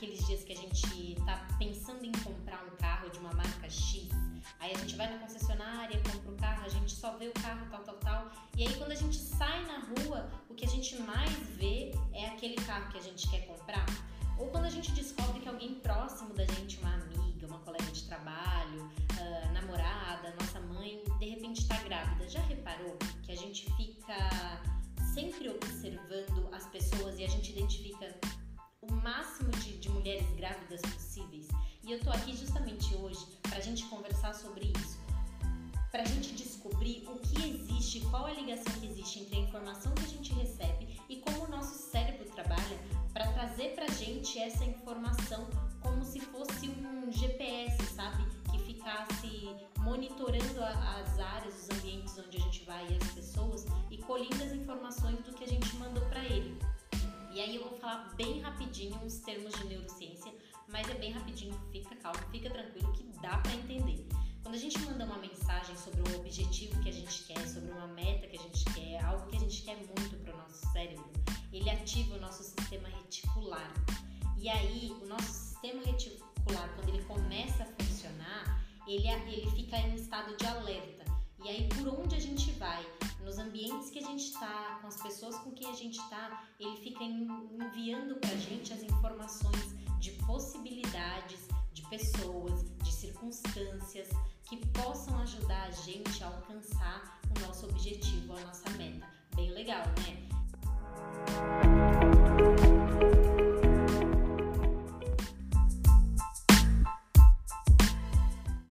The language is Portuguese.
aqueles dias que a gente tá pensando em comprar um carro de uma marca X, aí a gente vai na concessionária, compra o carro, a gente só vê o carro tal, tal, tal. E aí quando a gente sai na rua, o que a gente mais vê é aquele carro que a gente quer comprar. Ou quando a gente descobre que alguém próximo da gente, uma amiga, uma colega de trabalho, uh, namorada, nossa mãe, de repente está grávida. Já reparou que a gente fica sempre observando as pessoas e a gente identifica o máximo de mulheres grávidas possíveis? E eu tô aqui justamente hoje para a gente conversar sobre isso, para a gente descobrir o que existe, qual a ligação que existe entre a informação que a gente recebe e como o nosso cérebro trabalha para trazer para a gente essa informação como se fosse um GPS, sabe? Que ficasse monitorando as áreas, os ambientes onde a gente vai e as pessoas e colhendo as informações do que a gente mandou para ele. Aí eu vou falar bem rapidinho uns termos de neurociência mas é bem rapidinho, fica calmo, fica tranquilo que dá para entender. Quando a gente manda uma mensagem sobre um objetivo que a gente quer, sobre uma meta que a gente quer, algo que a gente quer muito para o nosso cérebro, ele ativa o nosso sistema reticular. E aí, o nosso sistema reticular, quando ele começa a funcionar, ele, ele fica em estado de alerta. E aí, por onde a gente vai, nos ambientes que a gente está, as pessoas com quem a gente está, ele fica enviando para a gente as informações de possibilidades, de pessoas, de circunstâncias que possam ajudar a gente a alcançar o nosso objetivo, a nossa meta. Bem legal, né?